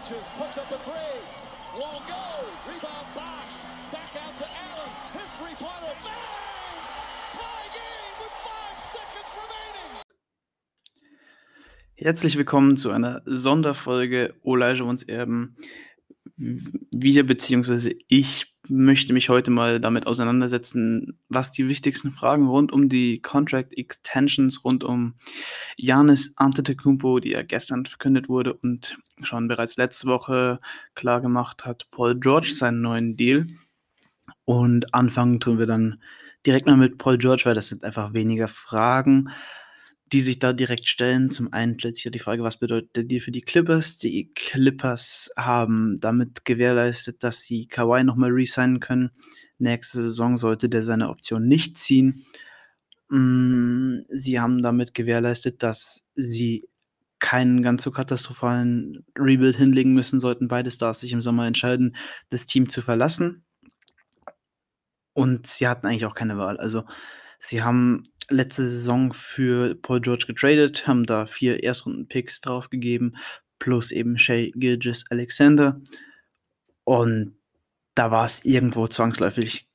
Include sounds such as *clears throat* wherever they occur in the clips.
touches, puts up a three. Won't go. Rebound Bosch. Back out to Allen. His three-pointer. Bang! Herzlich willkommen zu einer Sonderfolge uns Erben. Wir bzw. ich möchte mich heute mal damit auseinandersetzen, was die wichtigsten Fragen rund um die Contract Extensions, rund um Janis Antetokounmpo, die ja gestern verkündet wurde und schon bereits letzte Woche klar gemacht hat, Paul George seinen neuen Deal. Und anfangen tun wir dann direkt mal mit Paul George, weil das sind einfach weniger Fragen die sich da direkt stellen. Zum einen stellt sich ja die Frage, was bedeutet der Deal für die Clippers? Die Clippers haben damit gewährleistet, dass sie Kawhi nochmal resignen können. Nächste Saison sollte der seine Option nicht ziehen. Mm, sie haben damit gewährleistet, dass sie keinen ganz so katastrophalen Rebuild hinlegen müssen, sollten beide Stars sich im Sommer entscheiden, das Team zu verlassen. Und sie hatten eigentlich auch keine Wahl. Also sie haben letzte Saison für Paul George getradet, haben da vier Erstrunden-Picks draufgegeben, plus eben Shay Gilgis Alexander. Und da war es irgendwo zwangsläufig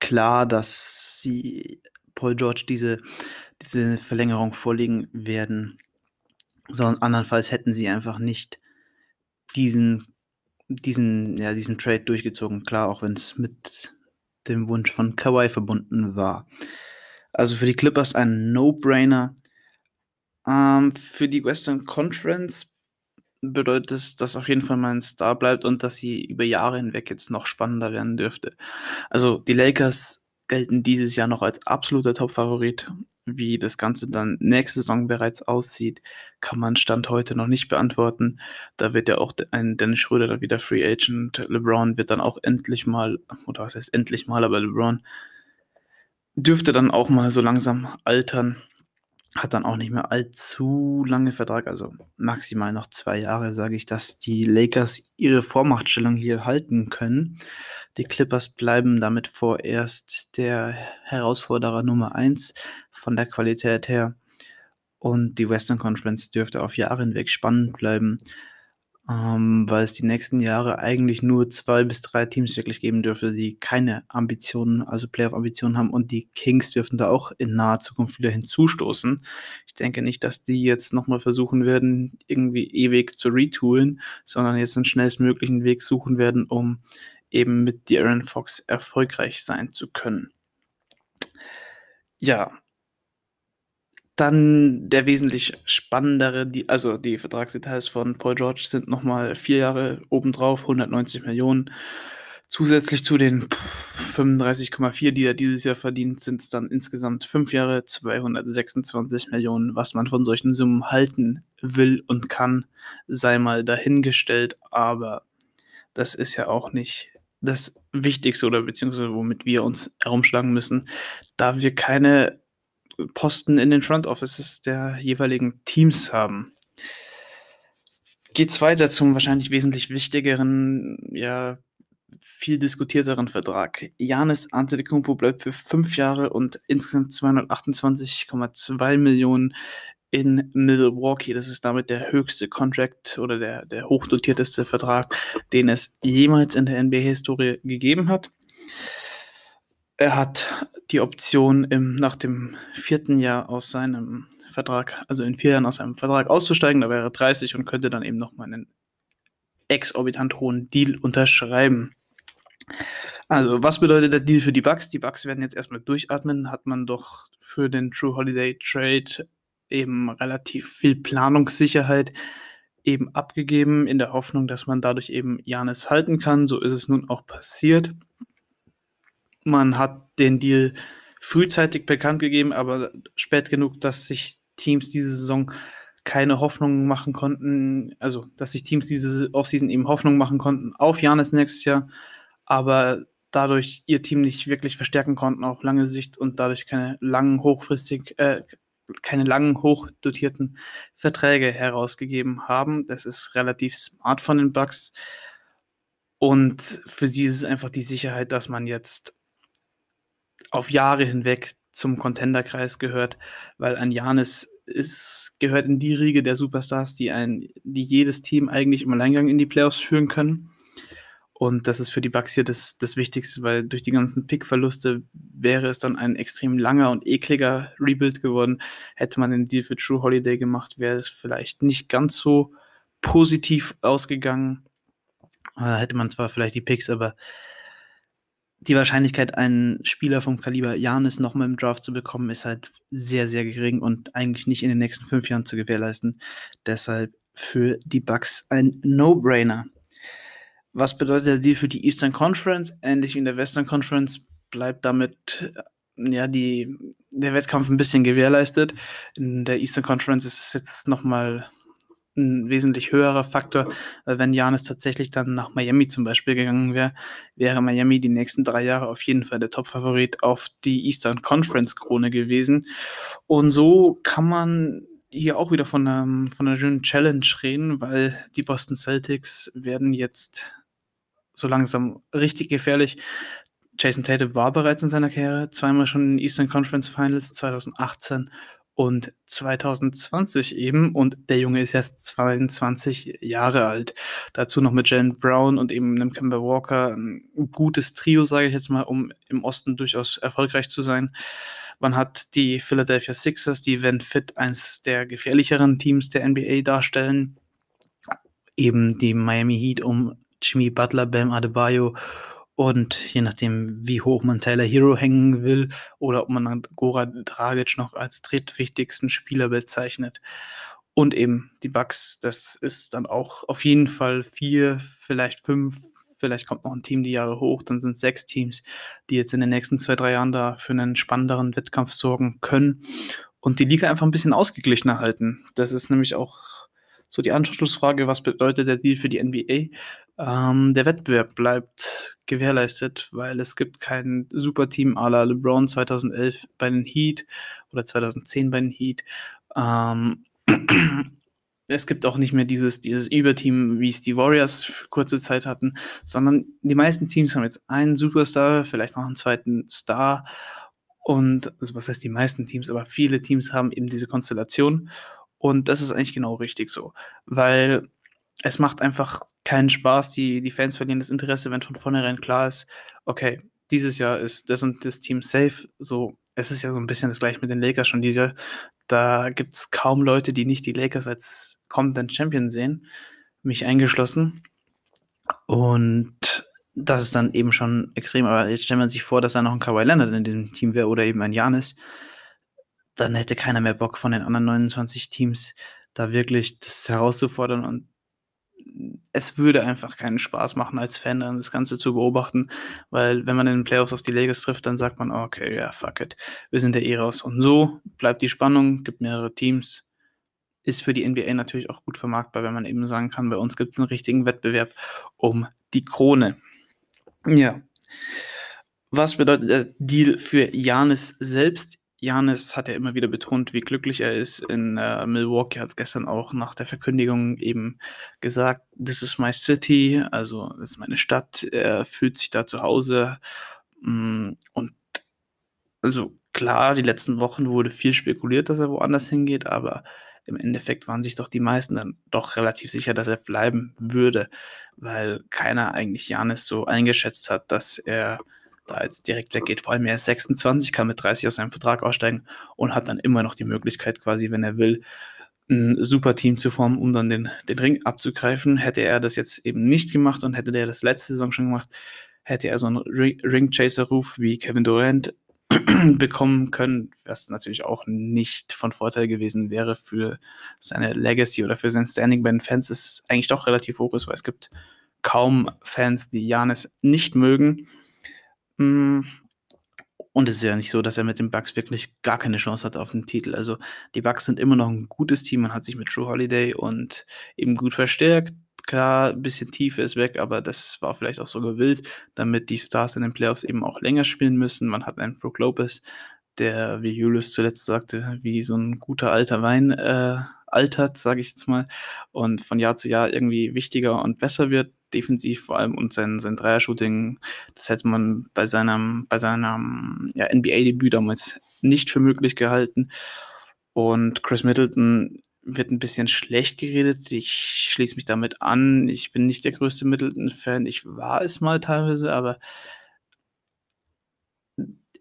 klar, dass sie Paul George diese, diese Verlängerung vorlegen werden. Sondern andernfalls hätten sie einfach nicht diesen, diesen, ja, diesen Trade durchgezogen. Klar, auch wenn es mit dem Wunsch von Kawhi verbunden war. Also für die Clippers ein No-Brainer. Ähm, für die Western Conference bedeutet es, dass auf jeden Fall mein Star bleibt und dass sie über Jahre hinweg jetzt noch spannender werden dürfte. Also die Lakers gelten dieses Jahr noch als absoluter Top-Favorit. Wie das Ganze dann nächste Saison bereits aussieht, kann man Stand heute noch nicht beantworten. Da wird ja auch ein Dennis Schröder dann wieder Free Agent. LeBron wird dann auch endlich mal, oder was heißt endlich mal, aber LeBron dürfte dann auch mal so langsam altern. Hat dann auch nicht mehr allzu lange Vertrag, also maximal noch zwei Jahre, sage ich, dass die Lakers ihre Vormachtstellung hier halten können. Die Clippers bleiben damit vorerst der Herausforderer Nummer eins von der Qualität her. Und die Western Conference dürfte auf Jahre hinweg spannend bleiben ähm, weil es die nächsten Jahre eigentlich nur zwei bis drei Teams wirklich geben dürfte, die keine Ambitionen, also Playoff-Ambitionen haben und die Kings dürften da auch in naher Zukunft wieder hinzustoßen. Ich denke nicht, dass die jetzt nochmal versuchen werden, irgendwie ewig zu retoolen, sondern jetzt einen schnellstmöglichen Weg suchen werden, um eben mit Darren Fox erfolgreich sein zu können. Ja, dann der wesentlich spannendere, die, also die Vertragsdetails von Paul George sind nochmal vier Jahre obendrauf, 190 Millionen. Zusätzlich zu den 35,4, die er dieses Jahr verdient, sind es dann insgesamt fünf Jahre 226 Millionen. Was man von solchen Summen halten will und kann, sei mal dahingestellt. Aber das ist ja auch nicht das Wichtigste oder beziehungsweise womit wir uns herumschlagen müssen, da wir keine Posten in den Front Offices der jeweiligen Teams haben. Geht's weiter zum wahrscheinlich wesentlich wichtigeren, ja, viel diskutierteren Vertrag. Janis Antetokounmpo bleibt für fünf Jahre und insgesamt 228,2 Millionen in Milwaukee. Das ist damit der höchste Contract oder der, der hochdotierteste Vertrag, den es jemals in der NBA-Historie gegeben hat. Er hat die Option, im, nach dem vierten Jahr aus seinem Vertrag, also in vier Jahren aus seinem Vertrag auszusteigen. Da wäre er 30 und könnte dann eben nochmal einen exorbitant hohen Deal unterschreiben. Also, was bedeutet der Deal für die Bucks? Die Bucks werden jetzt erstmal durchatmen. Hat man doch für den True Holiday Trade eben relativ viel Planungssicherheit eben abgegeben, in der Hoffnung, dass man dadurch eben Janis halten kann. So ist es nun auch passiert. Man hat den Deal frühzeitig bekannt gegeben, aber spät genug, dass sich Teams diese Saison keine Hoffnung machen konnten, also dass sich Teams diese Offseason eben Hoffnung machen konnten auf Janis nächstes Jahr, aber dadurch ihr Team nicht wirklich verstärken konnten auf lange Sicht und dadurch keine langen hochfristig äh, keine langen hochdotierten Verträge herausgegeben haben. Das ist relativ smart von den Bucks und für sie ist es einfach die Sicherheit, dass man jetzt auf Jahre hinweg zum Contenderkreis gehört, weil ein Janis gehört in die Riege der Superstars, die ein, die jedes Team eigentlich im Alleingang in die Playoffs führen können. Und das ist für die Bucks hier das, das Wichtigste, weil durch die ganzen Pick-Verluste wäre es dann ein extrem langer und ekliger Rebuild geworden. Hätte man den Deal für True Holiday gemacht, wäre es vielleicht nicht ganz so positiv ausgegangen. Äh, hätte man zwar vielleicht die Picks, aber die Wahrscheinlichkeit, einen Spieler vom Kaliber Janis nochmal im Draft zu bekommen, ist halt sehr, sehr gering und eigentlich nicht in den nächsten fünf Jahren zu gewährleisten. Deshalb für die Bucks ein No-Brainer. Was bedeutet der Deal für die Eastern Conference? Ähnlich wie in der Western Conference bleibt damit ja, die, der Wettkampf ein bisschen gewährleistet. In der Eastern Conference ist es jetzt nochmal ein wesentlich höherer Faktor. Weil wenn Janis tatsächlich dann nach Miami zum Beispiel gegangen wäre, wäre Miami die nächsten drei Jahre auf jeden Fall der Top-Favorit auf die Eastern Conference-Krone gewesen. Und so kann man hier auch wieder von einer, von einer schönen Challenge reden, weil die Boston Celtics werden jetzt so langsam richtig gefährlich. Jason Tatum war bereits in seiner Karriere zweimal schon in den Eastern Conference Finals 2018 und 2020 eben. Und der Junge ist erst 22 Jahre alt. Dazu noch mit Jen Brown und eben einem Kemba Walker. Ein gutes Trio, sage ich jetzt mal, um im Osten durchaus erfolgreich zu sein. Man hat die Philadelphia Sixers, die, wenn fit, eines der gefährlicheren Teams der NBA darstellen. Eben die Miami Heat um Jimmy Butler, Bam Adebayo und je nachdem, wie hoch man Tyler Hero hängen will oder ob man Gora Dragic noch als drittwichtigsten Spieler bezeichnet. Und eben die Bucks, das ist dann auch auf jeden Fall vier, vielleicht fünf, vielleicht kommt noch ein Team die Jahre hoch, dann sind sechs Teams, die jetzt in den nächsten zwei, drei Jahren da für einen spannenderen Wettkampf sorgen können und die Liga einfach ein bisschen ausgeglichener halten. Das ist nämlich auch so die Anschlussfrage, was bedeutet der Deal für die NBA? Ähm, der Wettbewerb bleibt gewährleistet, weil es gibt kein Superteam à la LeBron 2011 bei den Heat oder 2010 bei den Heat. Ähm, *clears throat* es gibt auch nicht mehr dieses, dieses Überteam, wie es die Warriors für kurze Zeit hatten, sondern die meisten Teams haben jetzt einen Superstar, vielleicht noch einen zweiten Star. Und also was heißt die meisten Teams, aber viele Teams haben eben diese Konstellation. Und das ist eigentlich genau richtig so, weil es macht einfach keinen Spaß. Die, die Fans verlieren das Interesse, wenn von vornherein klar ist, okay, dieses Jahr ist das und das Team safe. So, es ist ja so ein bisschen das gleiche mit den Lakers schon dieses Jahr. Da gibt es kaum Leute, die nicht die Lakers als kommenden Champion sehen, mich eingeschlossen. Und das ist dann eben schon extrem. Aber jetzt stellt man sich vor, dass da noch ein Kawhi Leonard in dem Team wäre oder eben ein Janis dann hätte keiner mehr Bock von den anderen 29 Teams da wirklich das herauszufordern und es würde einfach keinen Spaß machen als Fan dann das Ganze zu beobachten, weil wenn man in den Playoffs auf die Lakers trifft, dann sagt man, okay, ja, fuck it, wir sind ja eh raus. Und so bleibt die Spannung, gibt mehrere Teams, ist für die NBA natürlich auch gut vermarktbar, wenn man eben sagen kann, bei uns gibt es einen richtigen Wettbewerb um die Krone. Ja. Was bedeutet der Deal für Janis selbst? Janis hat ja immer wieder betont, wie glücklich er ist. In äh, Milwaukee hat es gestern auch nach der Verkündigung eben gesagt, this is my city, also das ist meine Stadt. Er fühlt sich da zu Hause. Mm, und also klar, die letzten Wochen wurde viel spekuliert, dass er woanders hingeht, aber im Endeffekt waren sich doch die meisten dann doch relativ sicher, dass er bleiben würde, weil keiner eigentlich Janis so eingeschätzt hat, dass er da jetzt direkt weggeht. Vor allem er ist 26, kann mit 30 aus seinem Vertrag aussteigen und hat dann immer noch die Möglichkeit, quasi, wenn er will, ein super Team zu formen, um dann den, den Ring abzugreifen. Hätte er das jetzt eben nicht gemacht und hätte der das letzte Saison schon gemacht, hätte er so einen Ring-Chaser-Ruf wie Kevin Durant *clears throat* bekommen können, was natürlich auch nicht von Vorteil gewesen wäre für seine Legacy oder für sein Standing bei den Fans, ist eigentlich doch relativ hoch ist, weil es gibt kaum Fans, die Janis nicht mögen. Hm, und es ist ja nicht so, dass er mit den Bucks wirklich gar keine Chance hat auf den Titel. Also die Bucks sind immer noch ein gutes Team. Man hat sich mit True Holiday und eben gut verstärkt. Klar, ein bisschen Tiefe ist weg, aber das war vielleicht auch so gewillt, damit die Stars in den Playoffs eben auch länger spielen müssen. Man hat einen Brook Lopez, der, wie Julius zuletzt sagte, wie so ein guter alter Wein äh, altert, sage ich jetzt mal, und von Jahr zu Jahr irgendwie wichtiger und besser wird defensiv vor allem und sein, sein Dreier-Shooting, das hätte man bei seinem, bei seinem ja, NBA-Debüt damals nicht für möglich gehalten. Und Chris Middleton wird ein bisschen schlecht geredet. Ich schließe mich damit an. Ich bin nicht der größte Middleton-Fan. Ich war es mal teilweise, aber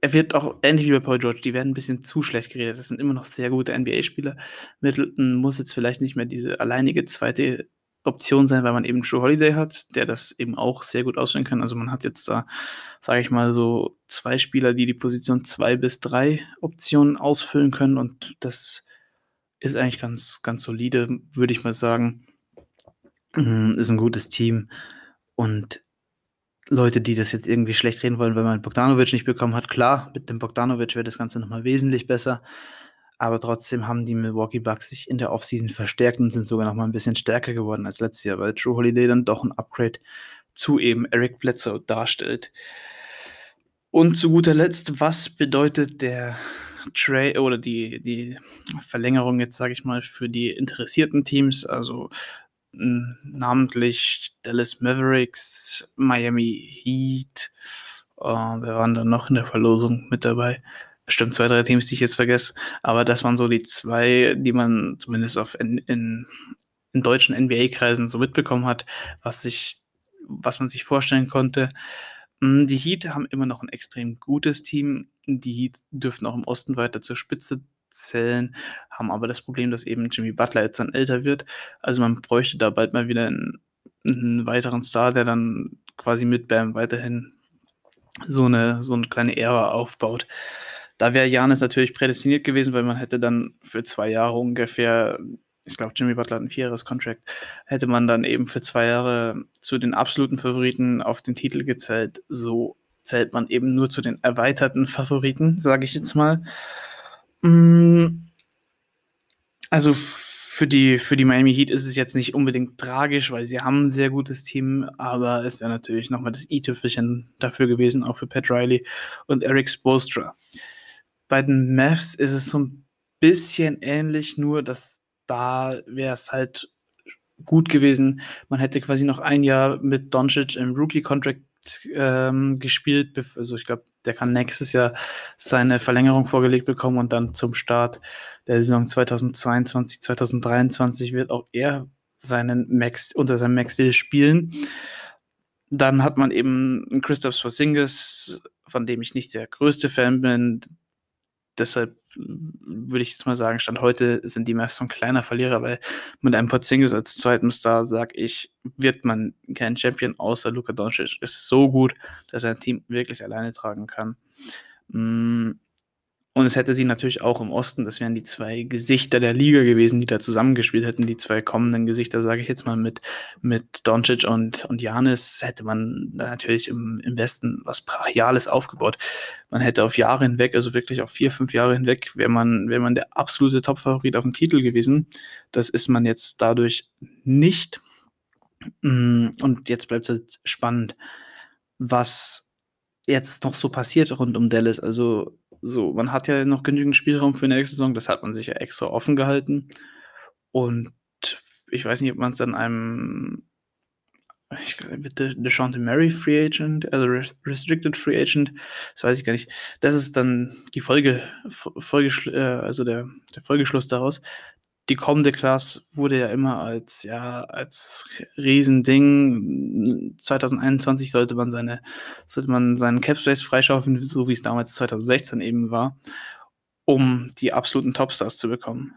er wird auch ähnlich wie bei Paul George, die werden ein bisschen zu schlecht geredet. Das sind immer noch sehr gute NBA-Spieler. Middleton muss jetzt vielleicht nicht mehr diese alleinige zweite Option sein, weil man eben True Holiday hat, der das eben auch sehr gut ausführen kann. Also man hat jetzt da, sage ich mal, so zwei Spieler, die die Position zwei bis drei Optionen ausfüllen können und das ist eigentlich ganz, ganz solide, würde ich mal sagen. Mhm, ist ein gutes Team und Leute, die das jetzt irgendwie schlecht reden wollen, weil man Bogdanovic nicht bekommen hat, klar, mit dem Bogdanovic wäre das Ganze nochmal wesentlich besser. Aber trotzdem haben die Milwaukee Bucks sich in der Offseason verstärkt und sind sogar nochmal ein bisschen stärker geworden als letztes Jahr, weil True Holiday dann doch ein Upgrade zu eben Eric Bledsoe darstellt. Und zu guter Letzt, was bedeutet der Trade oder die, die Verlängerung jetzt, sage ich mal, für die interessierten Teams? Also namentlich Dallas Mavericks, Miami Heat. Uh, wer waren dann noch in der Verlosung mit dabei? Bestimmt zwei, drei Teams, die ich jetzt vergesse. Aber das waren so die zwei, die man zumindest auf in, in, in deutschen NBA-Kreisen so mitbekommen hat, was sich, was man sich vorstellen konnte. Hm, die Heat haben immer noch ein extrem gutes Team. Die Heat dürften auch im Osten weiter zur Spitze zählen, haben aber das Problem, dass eben Jimmy Butler jetzt dann älter wird. Also man bräuchte da bald mal wieder einen, einen weiteren Star, der dann quasi mit Bam weiterhin so eine, so eine kleine Ära aufbaut. Da wäre Janis natürlich prädestiniert gewesen, weil man hätte dann für zwei Jahre ungefähr, ich glaube, Jimmy Butler hat ein Vierjahres-Contract, hätte man dann eben für zwei Jahre zu den absoluten Favoriten auf den Titel gezählt. So zählt man eben nur zu den erweiterten Favoriten, sage ich jetzt mal. Mm, also für die, für die Miami Heat ist es jetzt nicht unbedingt tragisch, weil sie haben ein sehr gutes Team, aber es wäre natürlich nochmal das i-Tüpfelchen dafür gewesen, auch für Pat Riley und Eric Spolstra. Bei den Mavs ist es so ein bisschen ähnlich, nur dass da wäre es halt gut gewesen. Man hätte quasi noch ein Jahr mit Doncic im Rookie-Contract ähm, gespielt. Also ich glaube, der kann nächstes Jahr seine Verlängerung vorgelegt bekommen und dann zum Start der Saison 2022, 2023 wird auch er seinen Max unter seinem Max-Deal spielen. Dann hat man eben Christoph Porzingis, von dem ich nicht der größte Fan bin, deshalb würde ich jetzt mal sagen, Stand heute sind die Mavs so ein kleiner Verlierer, weil mit einem Porzingis als zweiten Star, sag ich, wird man kein Champion, außer Luka Doncic ist so gut, dass er ein Team wirklich alleine tragen kann. Und es hätte sie natürlich auch im Osten, das wären die zwei Gesichter der Liga gewesen, die da zusammengespielt hätten, die zwei kommenden Gesichter, sage ich jetzt mal, mit, mit Doncic und, und Janis, hätte man da natürlich im, im Westen was Brachiales aufgebaut. Man hätte auf Jahre hinweg, also wirklich auf vier, fünf Jahre hinweg, wäre man, wäre man der absolute Top-Favorit auf den Titel gewesen. Das ist man jetzt dadurch nicht. Mm, und jetzt bleibt es halt spannend, was jetzt noch so passiert rund um Dallas. Also so, man hat ja noch genügend Spielraum für nächste Saison, das hat man sich ja extra offen gehalten. Und ich weiß nicht, ob man es dann einem ich bitte DeShante Mary Free Agent, also Restricted Free Agent, das weiß ich gar nicht. Das ist dann die Folge, Folge äh, also der, der Folgeschluss daraus die kommende Class wurde ja immer als, ja, als Riesending. 2021 sollte man seine, sollte man seinen Capspace freischaufeln, so wie es damals 2016 eben war, um die absoluten Topstars zu bekommen.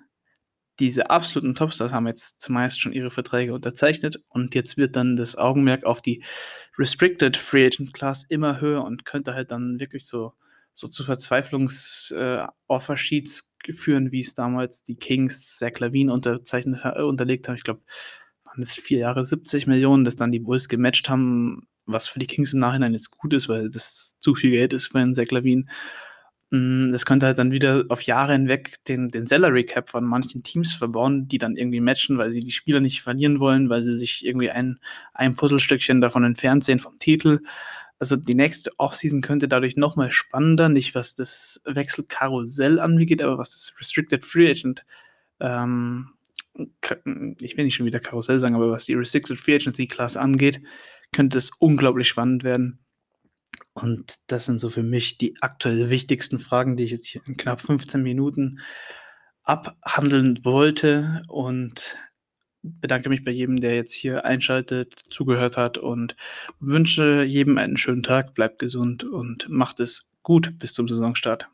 Diese absoluten Topstars haben jetzt zumeist schon ihre Verträge unterzeichnet und jetzt wird dann das Augenmerk auf die Restricted Free Agent Class immer höher und könnte halt dann wirklich so, so zu Verzweiflungs-Offer-Sheets äh, führen, wie es damals die Kings Zach Lavine unterzeichnet, äh, unterlegt haben. Ich glaube, waren es vier Jahre 70 Millionen, das dann die Bulls gematcht haben, was für die Kings im Nachhinein jetzt gut ist, weil das zu viel Geld ist für einen Zach Lavine. Mm, das könnte halt dann wieder auf Jahre hinweg den, den Salary Cap von manchen Teams verbauen, die dann irgendwie matchen, weil sie die Spieler nicht verlieren wollen, weil sie sich irgendwie ein, ein Puzzlestückchen davon entfernt sehen vom Titel. Also die nächste Offseason könnte dadurch nochmal spannender, nicht was das Wechselkarussell angeht, aber was das Restricted Free Agent, ähm, ich will nicht schon wieder Karussell sagen, aber was die Restricted Free Agency Class angeht, könnte es unglaublich spannend werden. Und das sind so für mich die aktuell wichtigsten Fragen, die ich jetzt hier in knapp 15 Minuten abhandeln wollte und bedanke mich bei jedem, der jetzt hier einschaltet, zugehört hat und wünsche jedem einen schönen Tag, bleibt gesund und macht es gut bis zum Saisonstart.